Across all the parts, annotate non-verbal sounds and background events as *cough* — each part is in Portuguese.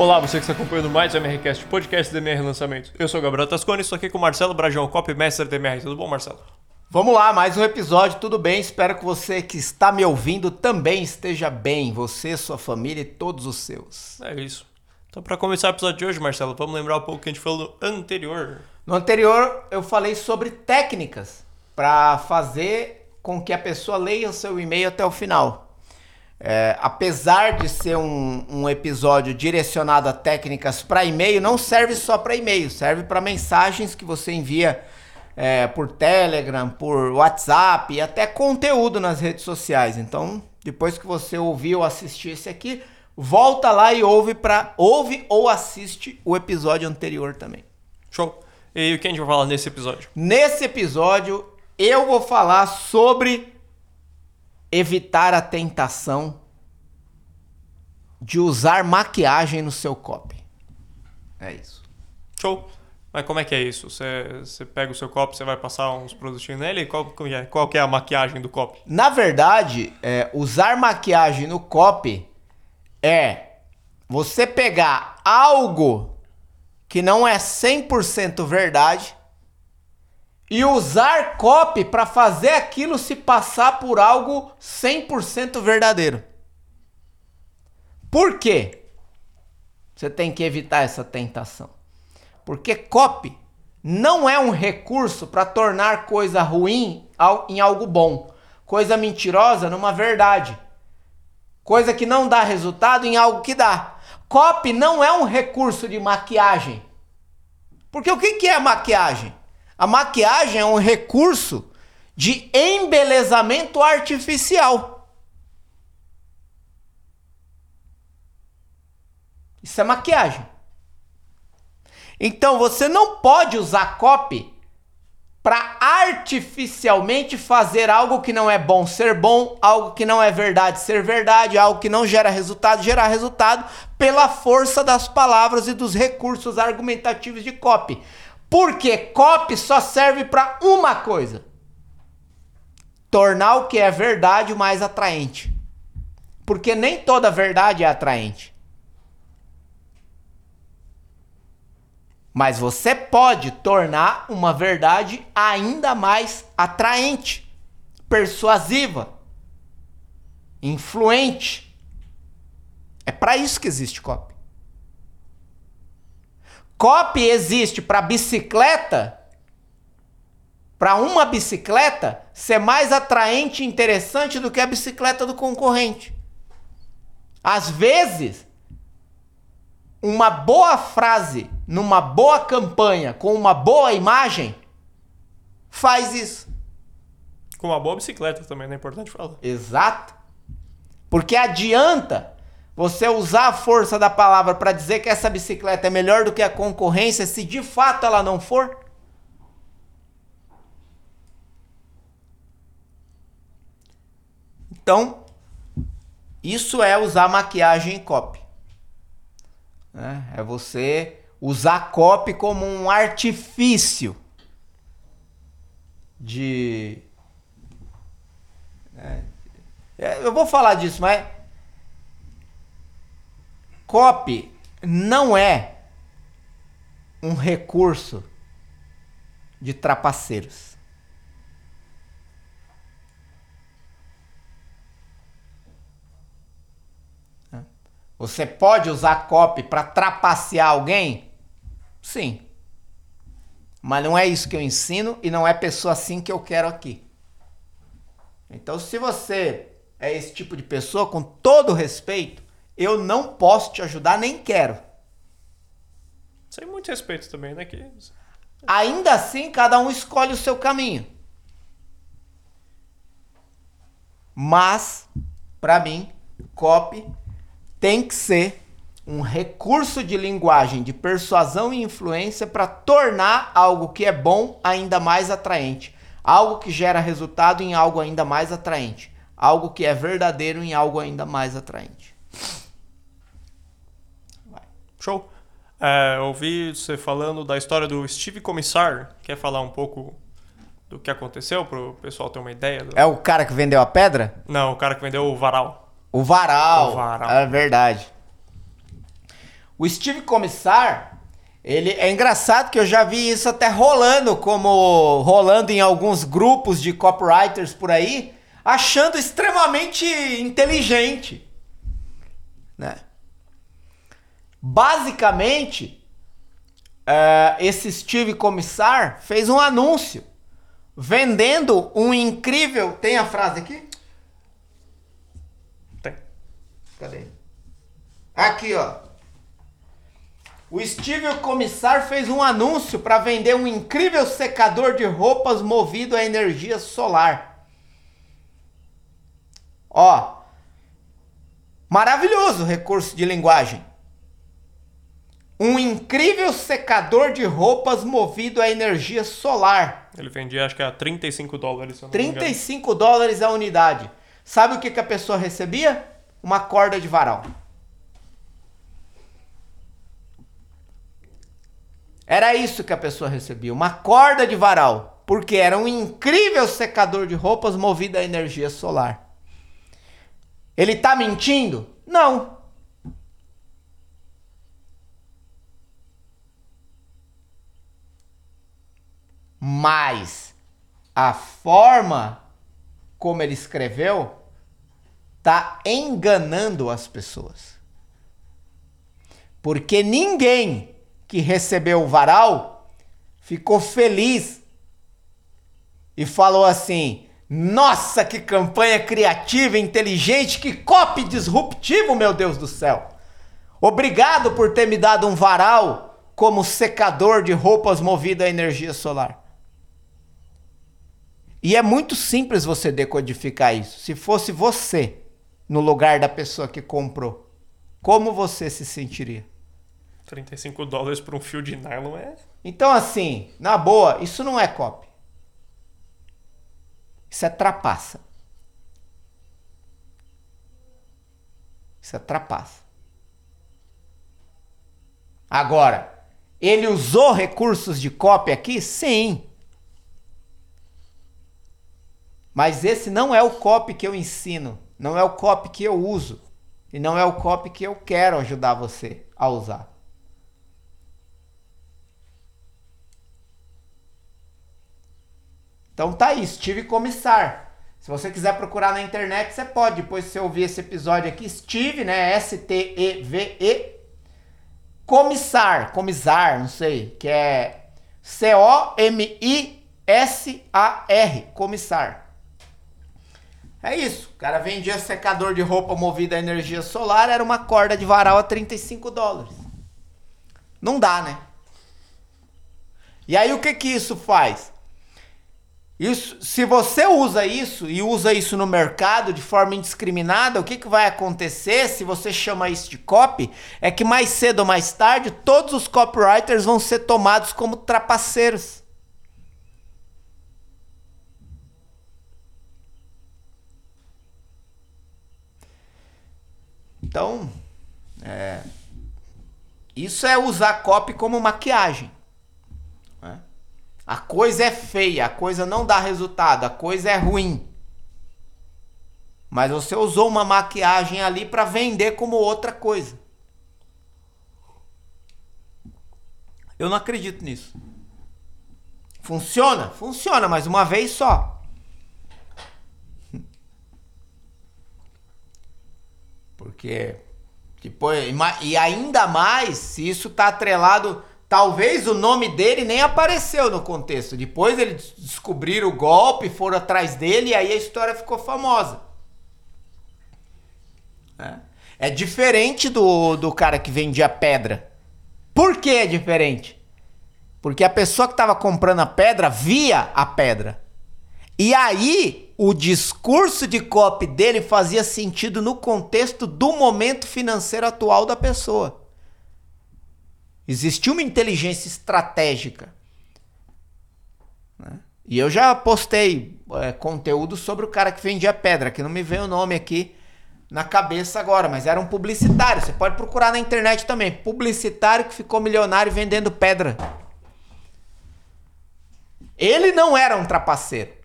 Olá, você que está acompanhando mais o MRCast, podcast do MR Lançamento. Eu sou o Gabriel Tascone, estou aqui com o Marcelo Brajão, copymaster do MR. Tudo bom, Marcelo? Vamos lá, mais um episódio, tudo bem? Espero que você que está me ouvindo também esteja bem, você, sua família e todos os seus. É isso. Então, para começar o episódio de hoje, Marcelo, vamos lembrar um pouco que a gente falou no anterior. No anterior, eu falei sobre técnicas para fazer com que a pessoa leia o seu e-mail até o final. É, apesar de ser um, um, episódio direcionado a técnicas para e-mail, não serve só para e-mail, serve para mensagens que você envia é, por Telegram, por WhatsApp e até conteúdo nas redes sociais. Então, depois que você ouviu ou assistir esse aqui, volta lá e ouve, pra, ouve ou assiste o episódio anterior também. Show! E o que a gente vai falar nesse episódio? Nesse episódio, eu vou falar sobre evitar a tentação de usar maquiagem no seu copy. É isso. Show. Mas como é que é isso? Você, você pega o seu copo, você vai passar uns produtinhos nele? Qual, qual, é, qual que é a maquiagem do copo? Na verdade, é, usar maquiagem no copy é você pegar algo que não é 100% verdade e usar copy para fazer aquilo se passar por algo 100% verdadeiro. Por quê? Você tem que evitar essa tentação. Porque copy não é um recurso para tornar coisa ruim em algo bom, coisa mentirosa numa verdade, coisa que não dá resultado em algo que dá. Copy não é um recurso de maquiagem. Porque o que é maquiagem? A maquiagem é um recurso de embelezamento artificial. Isso é maquiagem. Então você não pode usar copy para artificialmente fazer algo que não é bom ser bom, algo que não é verdade ser verdade, algo que não gera resultado gerar resultado pela força das palavras e dos recursos argumentativos de copy. Porque copy só serve para uma coisa: tornar o que é verdade mais atraente. Porque nem toda verdade é atraente. Mas você pode tornar uma verdade ainda mais atraente, persuasiva, influente. É para isso que existe copy. Copy existe para bicicleta, para uma bicicleta ser mais atraente e interessante do que a bicicleta do concorrente. Às vezes, uma boa frase numa boa campanha com uma boa imagem faz isso. Com uma boa bicicleta também, não é importante falar. Exato. Porque adianta você usar a força da palavra para dizer que essa bicicleta é melhor do que a concorrência, se de fato ela não for? Então, isso é usar maquiagem em copy. É, é você usar copy como um artifício de. É, eu vou falar disso, mas Copy não é um recurso de trapaceiros. Você pode usar copy para trapacear alguém? Sim. Mas não é isso que eu ensino e não é pessoa assim que eu quero aqui. Então, se você é esse tipo de pessoa, com todo respeito, eu não posso te ajudar, nem quero. Sem muito respeito também, né? Que... Ainda assim, cada um escolhe o seu caminho. Mas, para mim, copy tem que ser um recurso de linguagem, de persuasão e influência para tornar algo que é bom ainda mais atraente. Algo que gera resultado em algo ainda mais atraente. Algo que é verdadeiro em algo ainda mais atraente. Show. É, ouvi você falando da história do Steve Commissar. Quer falar um pouco do que aconteceu para o pessoal ter uma ideia? Do... É o cara que vendeu a pedra? Não, o cara que vendeu o varal. O varal. O varal. É verdade. O Steve Commissar, ele é engraçado que eu já vi isso até rolando, como rolando em alguns grupos de copywriters por aí, achando extremamente inteligente, né? Basicamente, uh, esse Steve Commissar fez um anúncio vendendo um incrível. Tem a frase aqui? Tem. Cadê? Aqui, ó. O Steve Commissar fez um anúncio para vender um incrível secador de roupas movido a energia solar. Ó. Maravilhoso recurso de linguagem um incrível secador de roupas movido a energia solar. Ele vendia acho que a 35 dólares. 35 dólares a unidade. Sabe o que, que a pessoa recebia? Uma corda de varal. Era isso que a pessoa recebia, uma corda de varal, porque era um incrível secador de roupas movido a energia solar. Ele está mentindo? Não. Mas a forma como ele escreveu tá enganando as pessoas. Porque ninguém que recebeu o varal ficou feliz e falou assim: "Nossa, que campanha criativa, inteligente, que copy disruptivo, meu Deus do céu. Obrigado por ter me dado um varal como secador de roupas movido a energia solar." E é muito simples você decodificar isso. Se fosse você no lugar da pessoa que comprou, como você se sentiria? 35 dólares por um fio de nylon é. Então, assim, na boa, isso não é copy. Isso é trapaça. Isso é trapaça. Agora, ele usou recursos de copy aqui? Sim. Mas esse não é o copy que eu ensino, não é o copy que eu uso e não é o copy que eu quero ajudar você a usar. Então tá aí, Steve Comissar. Se você quiser procurar na internet, você pode. Depois que você ouvir esse episódio aqui, Steve, né? S-T-E-V-E. Comissar, comissar, não sei, que é C-O-M-I-S-A-R, comissar. É isso. O cara vendia secador de roupa movido a energia solar, era uma corda de varal a 35 dólares. Não dá, né? E aí o que que isso faz? Isso, se você usa isso e usa isso no mercado de forma indiscriminada, o que, que vai acontecer se você chama isso de copy? É que mais cedo ou mais tarde todos os copywriters vão ser tomados como trapaceiros. Então, é, isso é usar copy como maquiagem. Né? A coisa é feia, a coisa não dá resultado, a coisa é ruim. Mas você usou uma maquiagem ali para vender como outra coisa. Eu não acredito nisso. Funciona? Funciona, mas uma vez só. Porque depois, e ainda mais se isso está atrelado, talvez o nome dele nem apareceu no contexto. Depois eles descobriram o golpe, foram atrás dele e aí a história ficou famosa. É, é diferente do, do cara que vendia pedra. Por que é diferente? Porque a pessoa que estava comprando a pedra via a pedra. E aí, o discurso de copy dele fazia sentido no contexto do momento financeiro atual da pessoa. Existia uma inteligência estratégica. Né? E eu já postei é, conteúdo sobre o cara que vendia pedra, que não me veio o nome aqui na cabeça agora, mas era um publicitário. Você pode procurar na internet também. Publicitário que ficou milionário vendendo pedra. Ele não era um trapaceiro.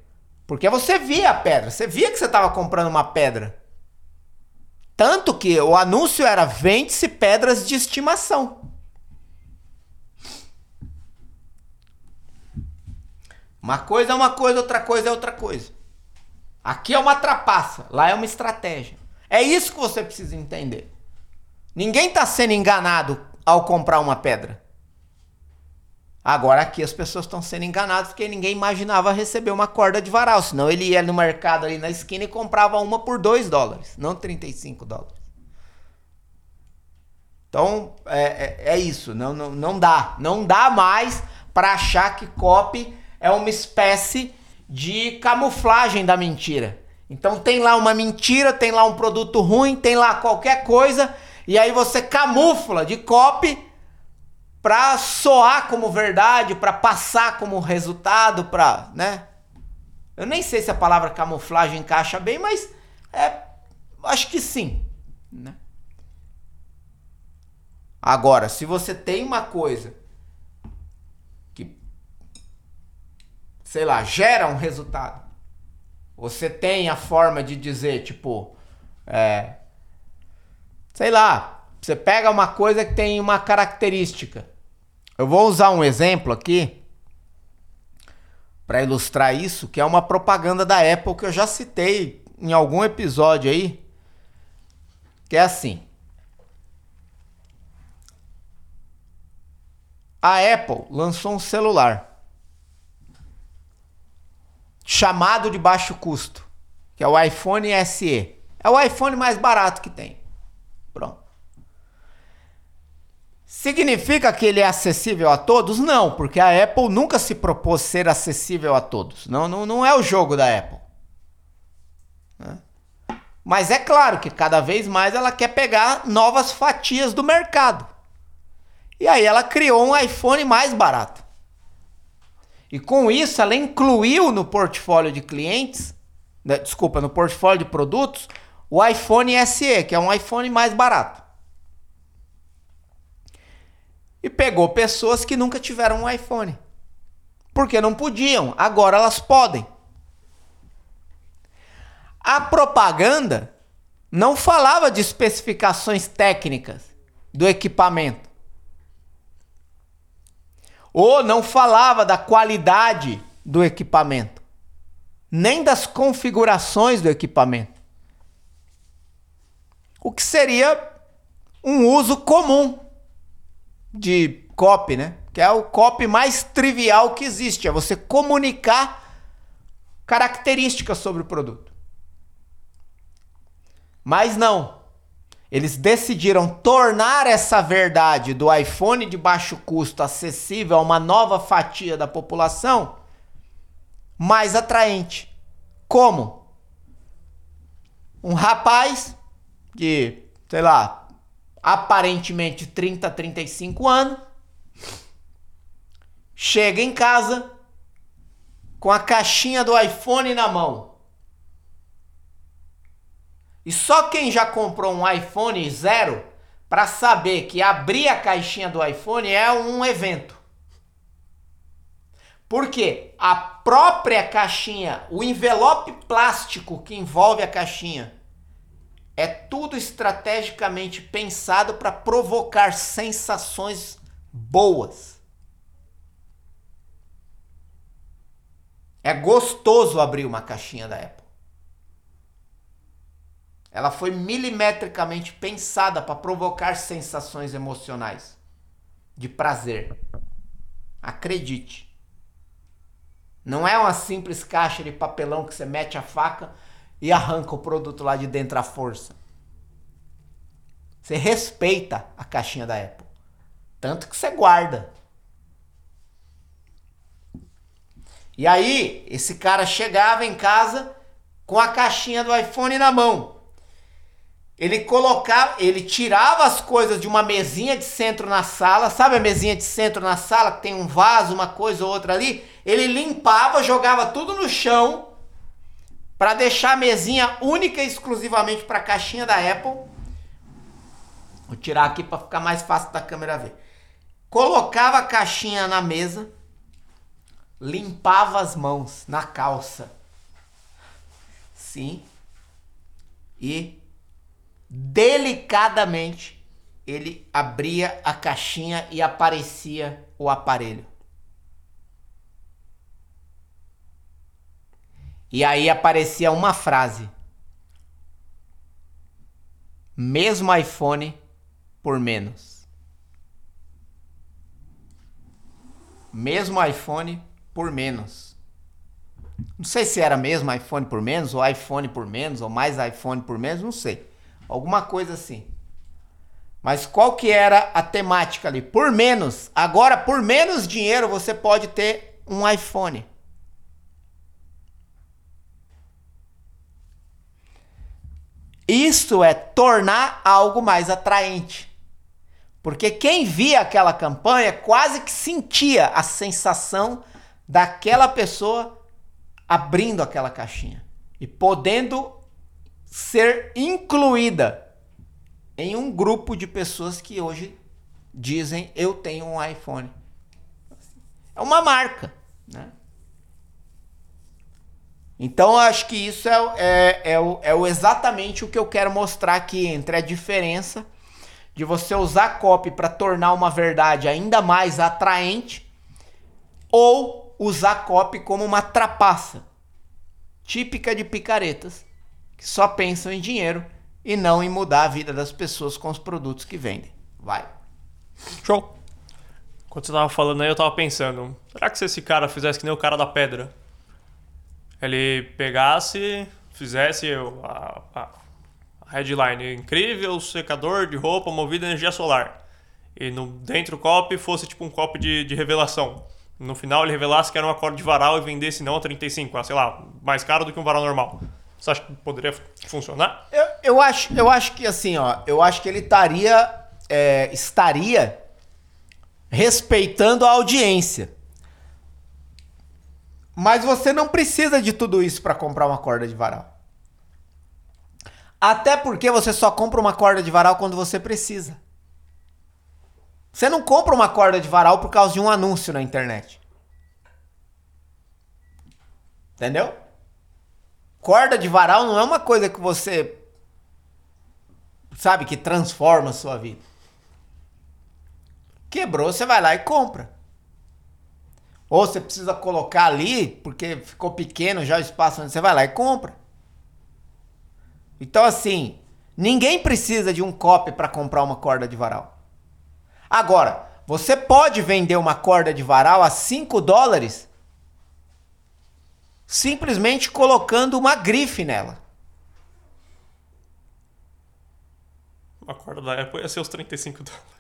Porque você via a pedra, você via que você estava comprando uma pedra. Tanto que o anúncio era vende-se pedras de estimação. Uma coisa é uma coisa, outra coisa é outra coisa. Aqui é uma trapaça, lá é uma estratégia. É isso que você precisa entender. Ninguém está sendo enganado ao comprar uma pedra. Agora aqui as pessoas estão sendo enganadas porque ninguém imaginava receber uma corda de varal. Senão ele ia no mercado ali na esquina e comprava uma por 2 dólares, não 35 dólares. Então é, é, é isso, não, não, não dá. Não dá mais para achar que copy é uma espécie de camuflagem da mentira. Então tem lá uma mentira, tem lá um produto ruim, tem lá qualquer coisa, e aí você camufla de copy para soar como verdade, para passar como resultado, para, né? Eu nem sei se a palavra camuflagem encaixa bem, mas é, acho que sim, né? Agora, se você tem uma coisa que sei lá, gera um resultado, você tem a forma de dizer, tipo, é, sei lá, você pega uma coisa que tem uma característica eu vou usar um exemplo aqui para ilustrar isso, que é uma propaganda da Apple que eu já citei em algum episódio aí, que é assim. A Apple lançou um celular chamado de baixo custo, que é o iPhone SE. É o iPhone mais barato que tem. Pronto. Significa que ele é acessível a todos? Não, porque a Apple nunca se propôs ser acessível a todos. Não, não, não é o jogo da Apple. Né? Mas é claro que cada vez mais ela quer pegar novas fatias do mercado. E aí ela criou um iPhone mais barato. E com isso ela incluiu no portfólio de clientes, né, desculpa, no portfólio de produtos, o iPhone SE, que é um iPhone mais barato e pegou pessoas que nunca tiveram um iPhone. Porque não podiam, agora elas podem. A propaganda não falava de especificações técnicas do equipamento. Ou não falava da qualidade do equipamento, nem das configurações do equipamento. O que seria um uso comum de copy, né? Que é o copy mais trivial que existe, é você comunicar características sobre o produto. Mas não. Eles decidiram tornar essa verdade do iPhone de baixo custo acessível a uma nova fatia da população mais atraente. Como? Um rapaz de, sei lá, aparentemente 30, 35 anos, chega em casa com a caixinha do iPhone na mão. E só quem já comprou um iPhone zero para saber que abrir a caixinha do iPhone é um evento. Porque a própria caixinha, o envelope plástico que envolve a caixinha, é tudo estrategicamente pensado para provocar sensações boas. É gostoso abrir uma caixinha da Apple. Ela foi milimetricamente pensada para provocar sensações emocionais de prazer. Acredite. Não é uma simples caixa de papelão que você mete a faca e arranca o produto lá de dentro à força. Você respeita a caixinha da Apple. Tanto que você guarda. E aí, esse cara chegava em casa com a caixinha do iPhone na mão. Ele colocava, ele tirava as coisas de uma mesinha de centro na sala, sabe a mesinha de centro na sala que tem um vaso, uma coisa ou outra ali? Ele limpava, jogava tudo no chão para deixar a mesinha única e exclusivamente para a caixinha da Apple. Vou tirar aqui para ficar mais fácil da câmera ver. Colocava a caixinha na mesa, limpava as mãos na calça. Sim. E delicadamente, ele abria a caixinha e aparecia o aparelho. E aí aparecia uma frase: Mesmo iPhone por menos. Mesmo iPhone por menos. Não sei se era mesmo iPhone por menos, ou iPhone por menos, ou mais iPhone por menos, não sei. Alguma coisa assim. Mas qual que era a temática ali? Por menos. Agora, por menos dinheiro, você pode ter um iPhone. Isso é tornar algo mais atraente. Porque quem via aquela campanha quase que sentia a sensação daquela pessoa abrindo aquela caixinha e podendo ser incluída em um grupo de pessoas que hoje dizem eu tenho um iPhone. É uma marca, né? Então acho que isso é, é, é, é exatamente o que eu quero mostrar aqui entre a diferença de você usar copy para tornar uma verdade ainda mais atraente ou usar copy como uma trapaça típica de picaretas que só pensam em dinheiro e não em mudar a vida das pessoas com os produtos que vendem. Vai. Show. Quando você tava falando aí, eu tava pensando, será que se esse cara fizesse que nem o cara da pedra, ele pegasse, fizesse a, a, headline incrível secador de roupa movido a energia solar. E no, dentro do copy fosse tipo um copy de, de revelação. No final ele revelasse que era um acorde de varal e vendesse não a 35, a, sei lá, mais caro do que um varal normal. Você acha que poderia funcionar? Eu, eu, acho, eu acho que assim, ó, eu acho que ele estaria, é, estaria respeitando a audiência. Mas você não precisa de tudo isso para comprar uma corda de varal. Até porque você só compra uma corda de varal quando você precisa. Você não compra uma corda de varal por causa de um anúncio na internet. Entendeu? Corda de varal não é uma coisa que você sabe que transforma a sua vida. Quebrou, você vai lá e compra. Ou você precisa colocar ali, porque ficou pequeno já o espaço onde você vai lá e compra. Então, assim, ninguém precisa de um copy para comprar uma corda de varal. Agora, você pode vender uma corda de varal a 5 dólares simplesmente colocando uma grife nela. Uma corda da Apple ia ser os 35 dólares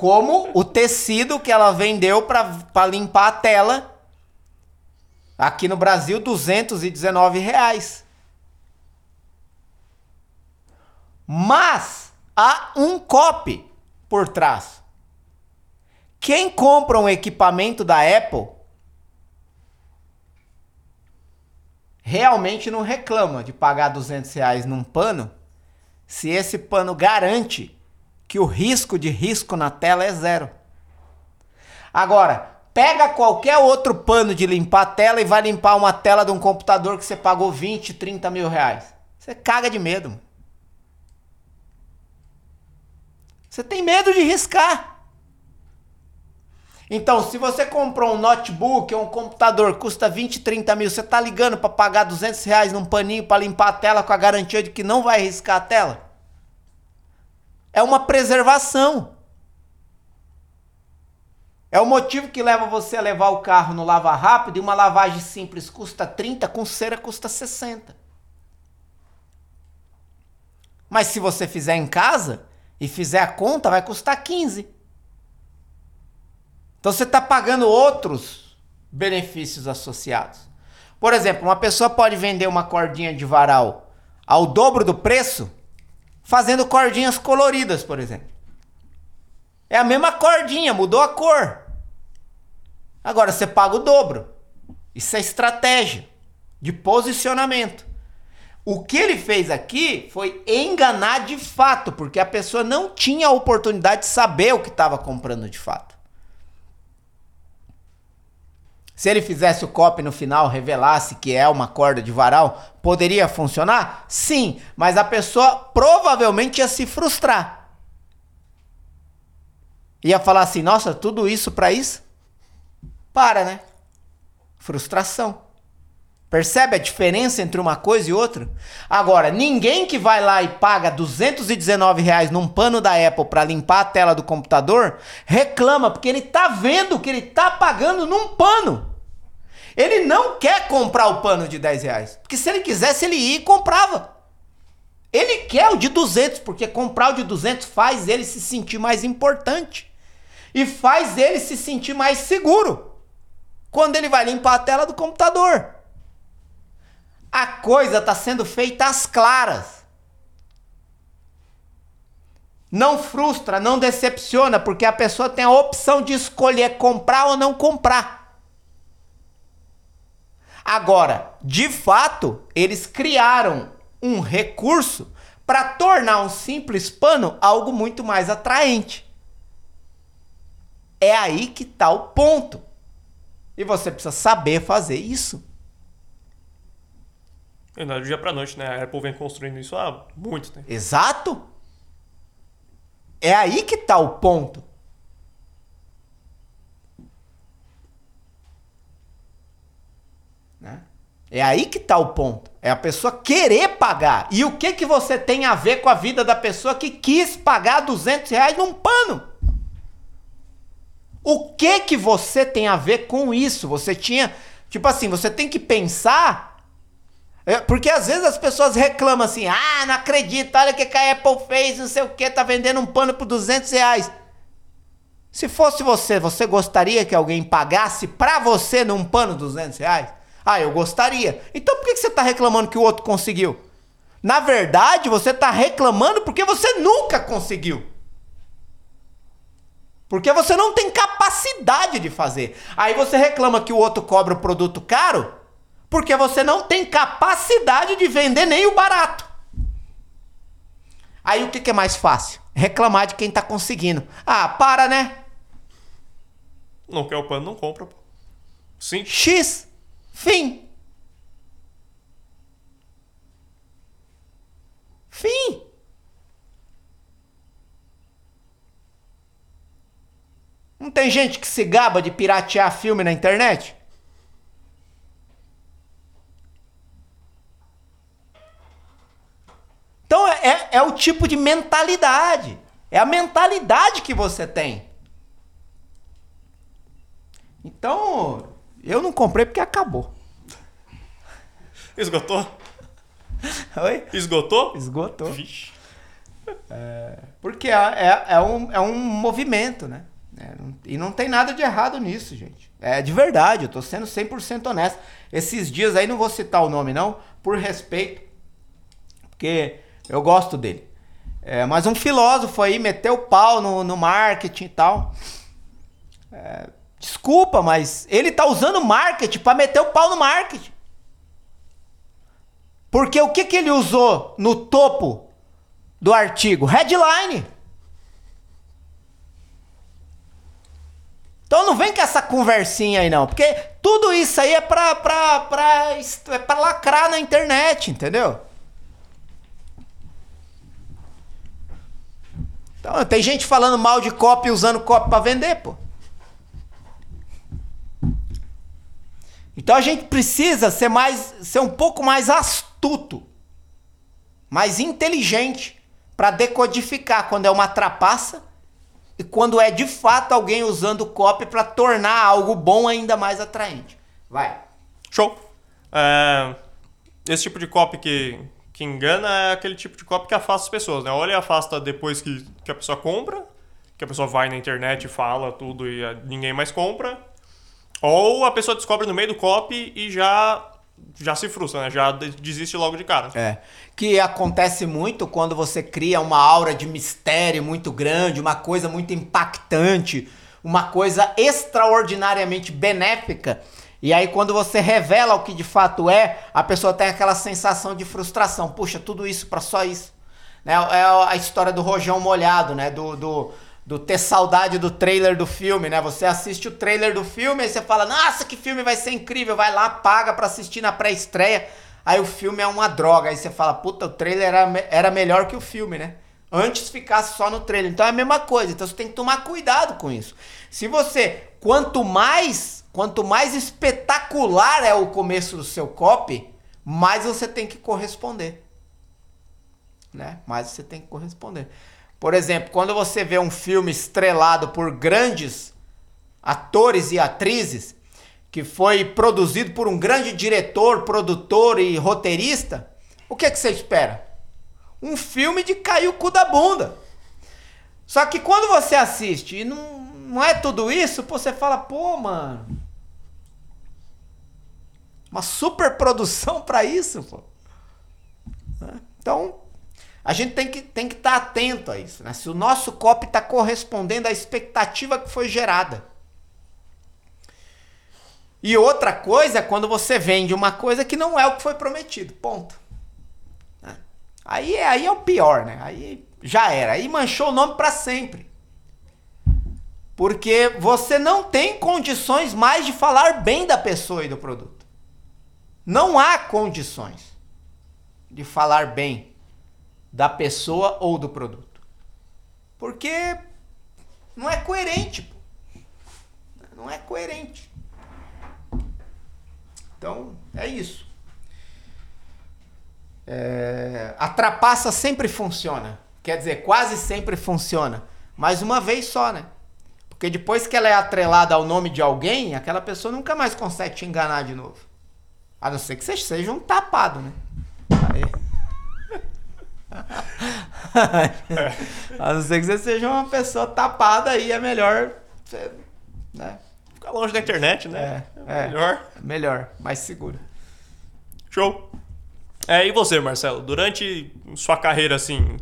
como o tecido que ela vendeu para limpar a tela. Aqui no Brasil, 219 reais. Mas há um copy por trás. Quem compra um equipamento da Apple realmente não reclama de pagar 200 reais num pano se esse pano garante que o risco de risco na tela é zero. Agora, pega qualquer outro pano de limpar a tela e vai limpar uma tela de um computador que você pagou 20, 30 mil reais. Você caga de medo. Você tem medo de riscar. Então, se você comprou um notebook ou um computador custa 20, 30 mil, você está ligando para pagar 200 reais num paninho para limpar a tela com a garantia de que não vai riscar a tela? É uma preservação. É o motivo que leva você a levar o carro no lava rápido e uma lavagem simples custa 30, com cera custa 60. Mas se você fizer em casa e fizer a conta, vai custar 15. Então você está pagando outros benefícios associados. Por exemplo, uma pessoa pode vender uma cordinha de varal ao dobro do preço fazendo cordinhas coloridas, por exemplo. É a mesma cordinha, mudou a cor. Agora você paga o dobro. Isso é estratégia de posicionamento. O que ele fez aqui foi enganar de fato, porque a pessoa não tinha a oportunidade de saber o que estava comprando de fato. Se ele fizesse o copy no final, revelasse que é uma corda de varal, poderia funcionar? Sim, mas a pessoa provavelmente ia se frustrar. Ia falar assim: "Nossa, tudo isso para isso?" Para, né? Frustração. Percebe a diferença entre uma coisa e outra? Agora, ninguém que vai lá e paga 219 reais num pano da Apple para limpar a tela do computador reclama porque ele tá vendo que ele tá pagando num pano. Ele não quer comprar o pano de 10 reais, porque se ele quisesse ele ia e comprava. Ele quer o de 200 porque comprar o de 200 faz ele se sentir mais importante e faz ele se sentir mais seguro quando ele vai limpar a tela do computador. A coisa está sendo feita às claras. Não frustra, não decepciona, porque a pessoa tem a opção de escolher comprar ou não comprar. Agora, de fato, eles criaram um recurso para tornar um simples pano algo muito mais atraente. É aí que está o ponto. E você precisa saber fazer isso. E não é do dia pra noite, né? A Apple vem construindo isso há muito tempo. Exato. É aí que tá o ponto. É aí que tá o ponto. É a pessoa querer pagar. E o que que você tem a ver com a vida da pessoa que quis pagar 200 reais num pano? O que que você tem a ver com isso? Você tinha, tipo assim, você tem que pensar é, porque às vezes as pessoas reclamam assim: ah, não acredito, olha o que a Apple fez, não sei o que, tá vendendo um pano por 200 reais. Se fosse você, você gostaria que alguém pagasse pra você num pano 200 reais? Ah, eu gostaria. Então por que você tá reclamando que o outro conseguiu? Na verdade, você tá reclamando porque você nunca conseguiu. Porque você não tem capacidade de fazer. Aí você reclama que o outro cobra o produto caro porque você não tem capacidade de vender nem o barato. Aí o que, que é mais fácil? Reclamar de quem está conseguindo. Ah, para, né? Não quer o pano, não compra. Sim. X. Fim. Fim. Não tem gente que se gaba de piratear filme na internet? Então é, é, é o tipo de mentalidade. É a mentalidade que você tem. Então, eu não comprei porque acabou. Esgotou? Oi? Esgotou? Esgotou. Vixe. É, porque é, é, é, um, é um movimento, né? É, e não tem nada de errado nisso, gente. É de verdade, eu tô sendo 100% honesto. Esses dias aí, não vou citar o nome não, por respeito, porque eu gosto dele. É, mas um filósofo aí meteu o pau no, no marketing e tal. É, desculpa, mas ele tá usando marketing para meter o pau no marketing. Porque o que, que ele usou no topo do artigo? Headline. Então não vem com essa conversinha aí não, porque tudo isso aí é pra, pra, pra, é pra lacrar na internet, entendeu? Então, tem gente falando mal de copo e usando copo para vender, pô. Então a gente precisa ser mais ser um pouco mais astuto, mais inteligente para decodificar quando é uma trapaça e quando é de fato alguém usando copy para tornar algo bom ainda mais atraente. Vai. Show. É, esse tipo de copy que que engana é aquele tipo de copy que afasta as pessoas, né? Ele afasta depois que, que a pessoa compra, que a pessoa vai na internet fala tudo e ninguém mais compra. Ou a pessoa descobre no meio do copy e já já se frustra, né? Já desiste logo de cara. É. Que acontece muito quando você cria uma aura de mistério muito grande, uma coisa muito impactante, uma coisa extraordinariamente benéfica e aí, quando você revela o que de fato é, a pessoa tem aquela sensação de frustração. Puxa, tudo isso para só isso. Né? É a história do rojão molhado, né? Do, do, do ter saudade do trailer do filme, né? Você assiste o trailer do filme e você fala: "Nossa, que filme vai ser incrível". Vai lá, paga para assistir na pré-estreia. Aí o filme é uma droga. Aí você fala: "Puta, o trailer era, era melhor que o filme, né?" Antes ficasse só no trailer. Então é a mesma coisa. Então você tem que tomar cuidado com isso. Se você, quanto mais, quanto mais espetacular é o começo do seu copy, mais você tem que corresponder. Né? Mais você tem que corresponder. Por exemplo, quando você vê um filme estrelado por grandes atores e atrizes, que foi produzido por um grande diretor, produtor e roteirista, o que, é que você espera? Um filme de cair o cu da bunda. Só que quando você assiste e não, não é tudo isso, você fala, pô, mano. Uma super produção para isso, pô. Então, a gente tem que tem que estar tá atento a isso, né? Se o nosso copy está correspondendo à expectativa que foi gerada. E outra coisa é quando você vende uma coisa que não é o que foi prometido. Ponto. Né? Aí, é, aí é o pior, né? Aí já era. Aí manchou o nome para sempre. Porque você não tem condições mais de falar bem da pessoa e do produto. Não há condições de falar bem da pessoa ou do produto. Porque não é coerente. Pô. Não é coerente. Então, é isso. É, a trapaça sempre funciona. Quer dizer, quase sempre funciona. Mas uma vez só, né? Porque depois que ela é atrelada ao nome de alguém, aquela pessoa nunca mais consegue te enganar de novo. A não ser que você seja um tapado, né? *laughs* A não ser que você seja uma pessoa tapada aí, é melhor. Você, né? Ficar longe da internet, né? É, é, é melhor. Melhor, mais seguro. Show. É, e você, Marcelo? Durante sua carreira, assim,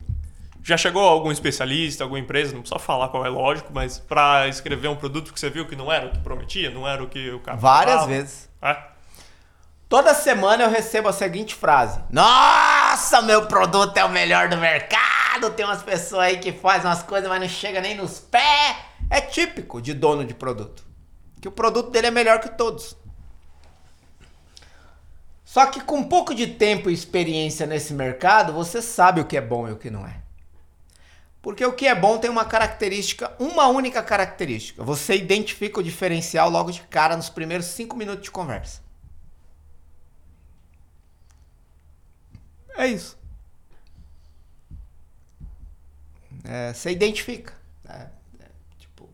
já chegou algum especialista, alguma empresa, não precisa falar qual é lógico, mas para escrever um produto que você viu que não era o que prometia, não era o que o cara Várias falava? vezes. É? Toda semana eu recebo a seguinte frase: Nossa, meu produto é o melhor do mercado. Tem umas pessoas aí que fazem umas coisas, mas não chega nem nos pés. É típico de dono de produto. Que o produto dele é melhor que todos. Só que com um pouco de tempo e experiência nesse mercado, você sabe o que é bom e o que não é. Porque o que é bom tem uma característica, uma única característica. Você identifica o diferencial logo de cara nos primeiros cinco minutos de conversa. É isso. É, você identifica. É, é, tipo,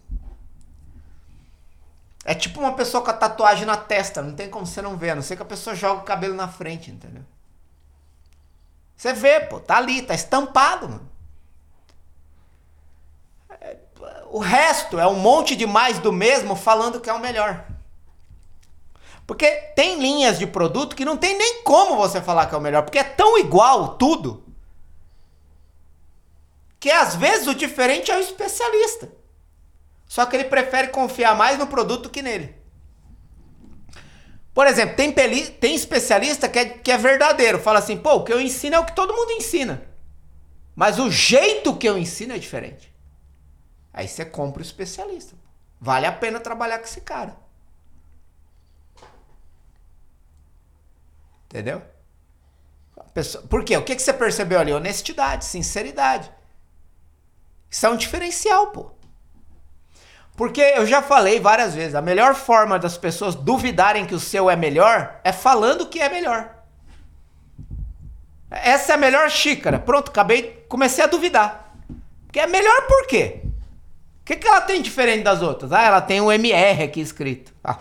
é tipo uma pessoa com a tatuagem na testa. Não tem como você não ver. A não ser que a pessoa joga o cabelo na frente, entendeu? Você vê, pô. Tá ali, tá estampado, mano. É, o resto é um monte de mais do mesmo falando que é o melhor. Porque tem linhas de produto que não tem nem como você falar que é o melhor, porque é tão igual tudo. Que às vezes o diferente é o especialista. Só que ele prefere confiar mais no produto que nele. Por exemplo, tem, peli, tem especialista que é, que é verdadeiro. Fala assim, pô, o que eu ensino é o que todo mundo ensina. Mas o jeito que eu ensino é diferente. Aí você compra o especialista. Vale a pena trabalhar com esse cara. Entendeu? Pessoa... Por quê? O que, que você percebeu ali? Honestidade, sinceridade. Isso é um diferencial, pô. Porque eu já falei várias vezes, a melhor forma das pessoas duvidarem que o seu é melhor é falando que é melhor. Essa é a melhor xícara. Pronto, acabei, comecei a duvidar. Que é melhor por quê? O que, que ela tem diferente das outras? Ah, ela tem o MR aqui escrito. Ah.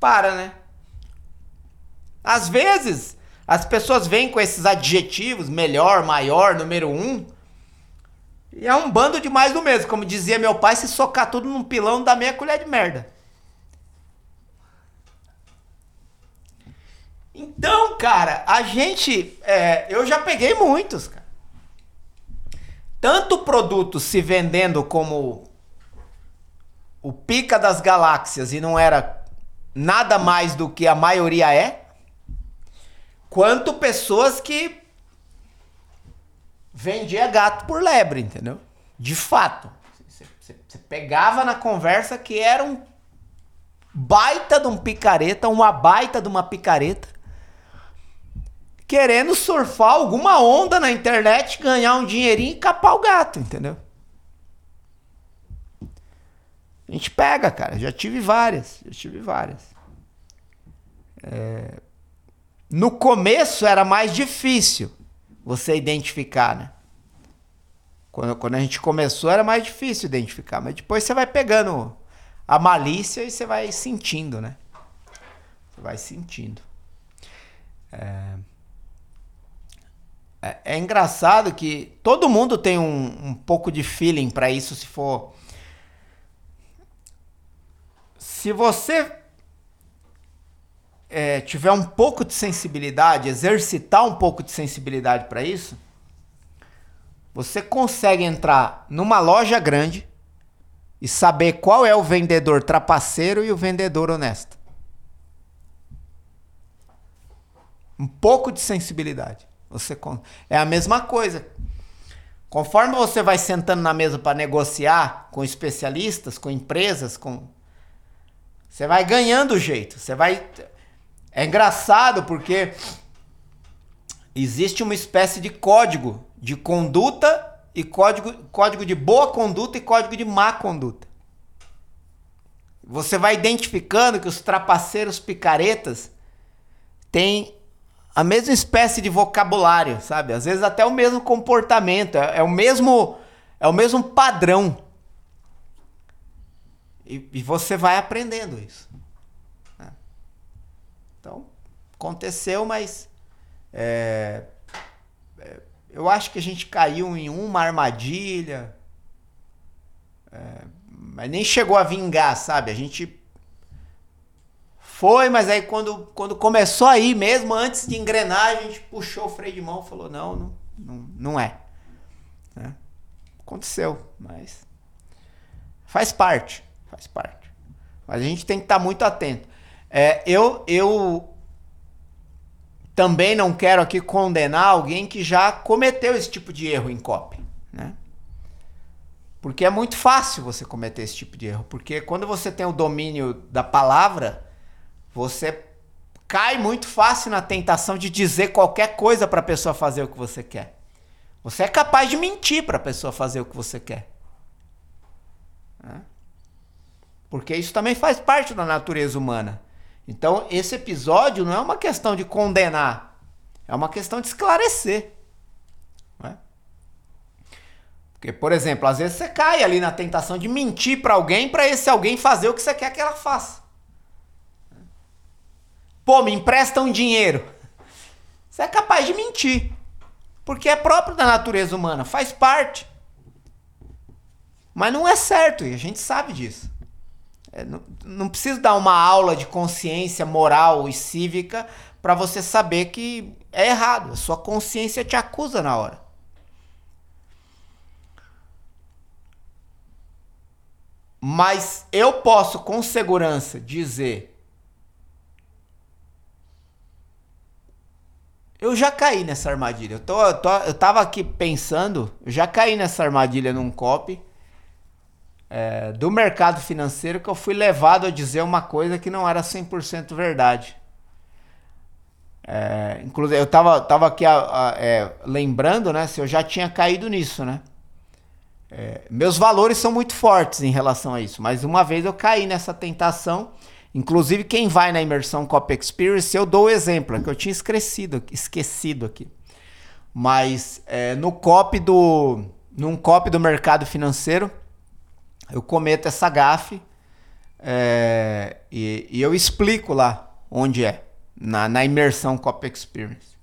Para, né? Às vezes, as pessoas vêm com esses adjetivos, melhor, maior, número um, e é um bando de mais do mesmo. Como dizia meu pai, se socar tudo num pilão, dá meia colher de merda. Então, cara, a gente. É, eu já peguei muitos, cara. Tanto produto se vendendo como o pica das galáxias e não era nada mais do que a maioria é quanto pessoas que vendia gato por lebre, entendeu? De fato. Você pegava na conversa que era um baita de um picareta, uma baita de uma picareta, querendo surfar alguma onda na internet, ganhar um dinheirinho e capar o gato, entendeu? A gente pega, cara. Já tive várias. Já tive várias. É... No começo era mais difícil você identificar, né? Quando, quando a gente começou era mais difícil identificar, mas depois você vai pegando a malícia e você vai sentindo, né? Você vai sentindo. É, é, é engraçado que todo mundo tem um, um pouco de feeling para isso se for. Se você é, tiver um pouco de sensibilidade, exercitar um pouco de sensibilidade para isso, você consegue entrar numa loja grande e saber qual é o vendedor trapaceiro e o vendedor honesto. Um pouco de sensibilidade. Você é a mesma coisa. Conforme você vai sentando na mesa para negociar com especialistas, com empresas, com você vai ganhando o jeito. Você vai é engraçado porque existe uma espécie de código de conduta e código, código de boa conduta e código de má conduta. Você vai identificando que os trapaceiros picaretas têm a mesma espécie de vocabulário, sabe? Às vezes até o mesmo comportamento, é, é o mesmo é o mesmo padrão. E, e você vai aprendendo isso. Né? Então, aconteceu, mas é, é, eu acho que a gente caiu em uma armadilha, é, mas nem chegou a vingar, sabe? A gente foi, mas aí quando, quando começou aí mesmo, antes de engrenar, a gente puxou o freio de mão e falou: não, não, não, é. é. Aconteceu, mas faz parte, faz parte. Mas a gente tem que estar tá muito atento. É, eu, eu também não quero aqui condenar alguém que já cometeu esse tipo de erro em copy, né? Porque é muito fácil você cometer esse tipo de erro, porque quando você tem o domínio da palavra, você cai muito fácil na tentação de dizer qualquer coisa para a pessoa fazer o que você quer. Você é capaz de mentir para a pessoa fazer o que você quer. Né? Porque isso também faz parte da natureza humana. Então, esse episódio não é uma questão de condenar, é uma questão de esclarecer. Né? Porque, por exemplo, às vezes você cai ali na tentação de mentir para alguém para esse alguém fazer o que você quer que ela faça. Pô, me empresta um dinheiro. Você é capaz de mentir. Porque é próprio da natureza humana, faz parte. Mas não é certo e a gente sabe disso. É, não, não precisa dar uma aula de consciência moral e cívica para você saber que é errado. A sua consciência te acusa na hora. Mas eu posso com segurança dizer. Eu já caí nessa armadilha. Eu, tô, eu, tô, eu tava aqui pensando, eu já caí nessa armadilha num copy é, do mercado financeiro que eu fui levado a dizer uma coisa que não era 100% verdade. É, inclusive, eu estava tava aqui a, a, é, lembrando né, se eu já tinha caído nisso. Né? É, meus valores são muito fortes em relação a isso, mas uma vez eu caí nessa tentação. Inclusive, quem vai na imersão Cop Experience, eu dou o exemplo, é que eu tinha esquecido, esquecido aqui. Mas é, no cop do. Num cop do mercado financeiro, eu cometo essa gafe é, e, e, eu explico lá onde é, na, na imersão Cop Experience.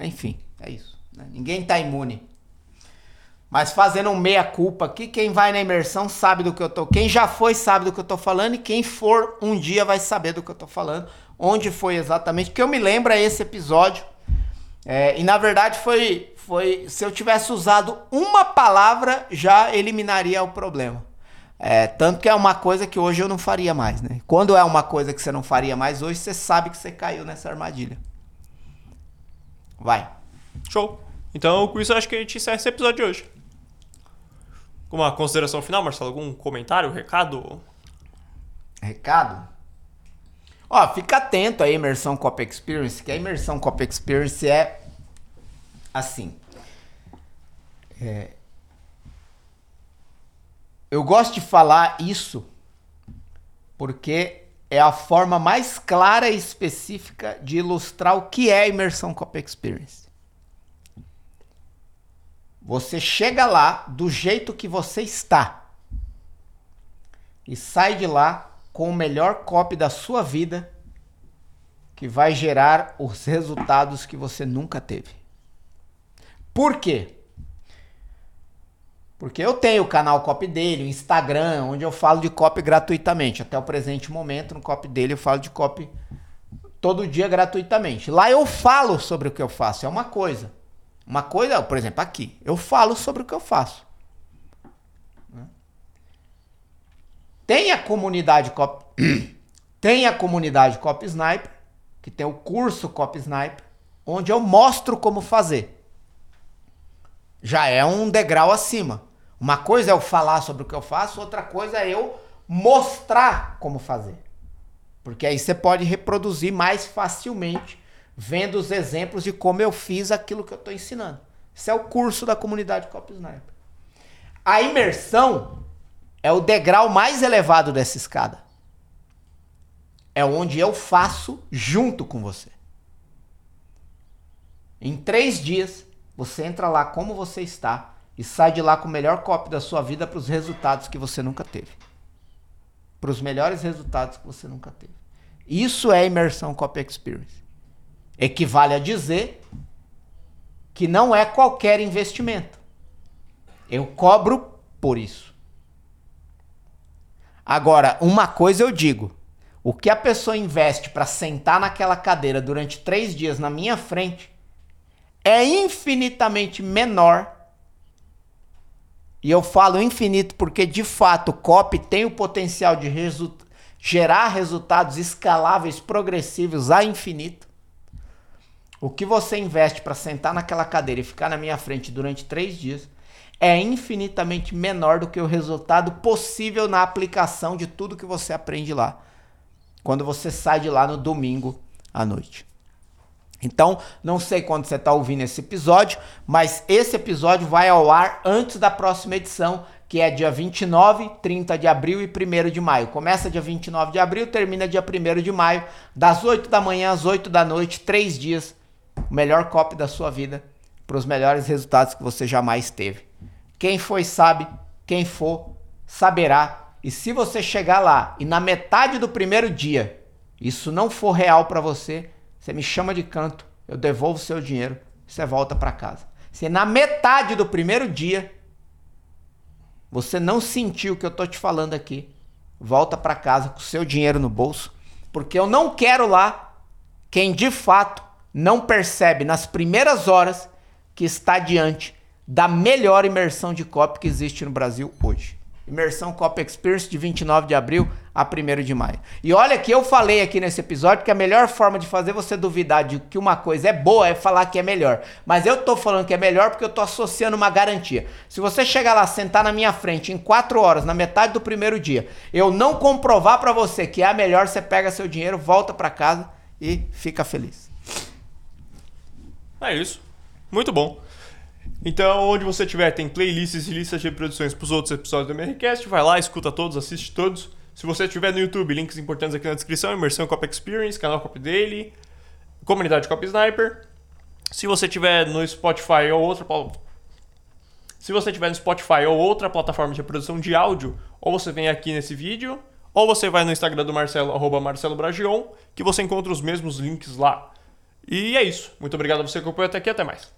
Enfim, é isso. Né? Ninguém está imune. Mas fazendo um meia-culpa aqui, quem vai na imersão sabe do que eu tô. Quem já foi sabe do que eu tô falando, e quem for um dia vai saber do que eu tô falando. Onde foi exatamente. Que eu me lembro é esse episódio. É, e na verdade foi foi se eu tivesse usado uma palavra já eliminaria o problema. É, tanto que é uma coisa que hoje eu não faria mais, né? Quando é uma coisa que você não faria mais hoje, você sabe que você caiu nessa armadilha. Vai. Show. Então, com isso, acho que a gente encerra esse episódio de hoje. Uma consideração final, Marcelo? Algum comentário, recado? Recado? Ó, fica atento à imersão Cop Experience, que a imersão Cop Experience é assim. É, eu gosto de falar isso porque é a forma mais clara e específica de ilustrar o que é a imersão Cop Experience. Você chega lá do jeito que você está e sai de lá com o melhor copy da sua vida que vai gerar os resultados que você nunca teve. Por quê? Porque eu tenho o canal Copy dele, o Instagram, onde eu falo de copy gratuitamente. Até o presente momento, no copy dele, eu falo de copy todo dia gratuitamente. Lá eu falo sobre o que eu faço, é uma coisa. Uma coisa, por exemplo, aqui, eu falo sobre o que eu faço. Tem a comunidade Copy, *clears throat* tem a comunidade Copy Sniper, que tem o curso Copy Sniper, onde eu mostro como fazer. Já é um degrau acima. Uma coisa é eu falar sobre o que eu faço, outra coisa é eu mostrar como fazer. Porque aí você pode reproduzir mais facilmente vendo os exemplos de como eu fiz aquilo que eu estou ensinando. Esse é o curso da comunidade Copy Sniper. A imersão é o degrau mais elevado dessa escada. É onde eu faço junto com você. Em três dias, você entra lá como você está e sai de lá com o melhor copy da sua vida para os resultados que você nunca teve. Para os melhores resultados que você nunca teve. Isso é imersão copy experience. Equivale a dizer que não é qualquer investimento. Eu cobro por isso. Agora, uma coisa eu digo: o que a pessoa investe para sentar naquela cadeira durante três dias na minha frente é infinitamente menor e eu falo infinito porque de fato o COP tem o potencial de resu gerar resultados escaláveis, progressivos a infinito. O que você investe para sentar naquela cadeira e ficar na minha frente durante três dias é infinitamente menor do que o resultado possível na aplicação de tudo que você aprende lá. Quando você sai de lá no domingo à noite. Então, não sei quando você está ouvindo esse episódio, mas esse episódio vai ao ar antes da próxima edição, que é dia 29, 30 de abril e 1 de maio. Começa dia 29 de abril, termina dia 1 de maio, das 8 da manhã às 8 da noite, três dias, o melhor copy da sua vida, para os melhores resultados que você jamais teve. Quem foi sabe, quem for saberá. E se você chegar lá e na metade do primeiro dia isso não for real para você, você me chama de canto, eu devolvo seu dinheiro, você volta para casa. Se na metade do primeiro dia você não sentiu o que eu tô te falando aqui, volta para casa com seu dinheiro no bolso, porque eu não quero lá quem de fato não percebe nas primeiras horas que está diante da melhor imersão de copy que existe no Brasil hoje. Imersão Cop Experience de 29 de abril a 1 de maio. E olha que eu falei aqui nesse episódio que a melhor forma de fazer você duvidar de que uma coisa é boa é falar que é melhor. Mas eu tô falando que é melhor porque eu tô associando uma garantia. Se você chegar lá, sentar na minha frente em 4 horas, na metade do primeiro dia, eu não comprovar para você que é a melhor, você pega seu dinheiro, volta para casa e fica feliz. É isso. Muito bom. Então, onde você tiver, tem playlists e listas de reproduções para os outros episódios do MRCast. Vai lá, escuta todos, assiste todos. Se você estiver no YouTube, links importantes aqui na descrição: Imersão Cop Experience, canal Cop Daily, comunidade Cop Sniper. Se você estiver no Spotify ou outra se você estiver no Spotify ou outra plataforma de reprodução de áudio, ou você vem aqui nesse vídeo, ou você vai no Instagram do Marcelo, arroba Marcelo Bragion, que você encontra os mesmos links lá. E é isso. Muito obrigado a você que acompanhou até aqui. Até mais.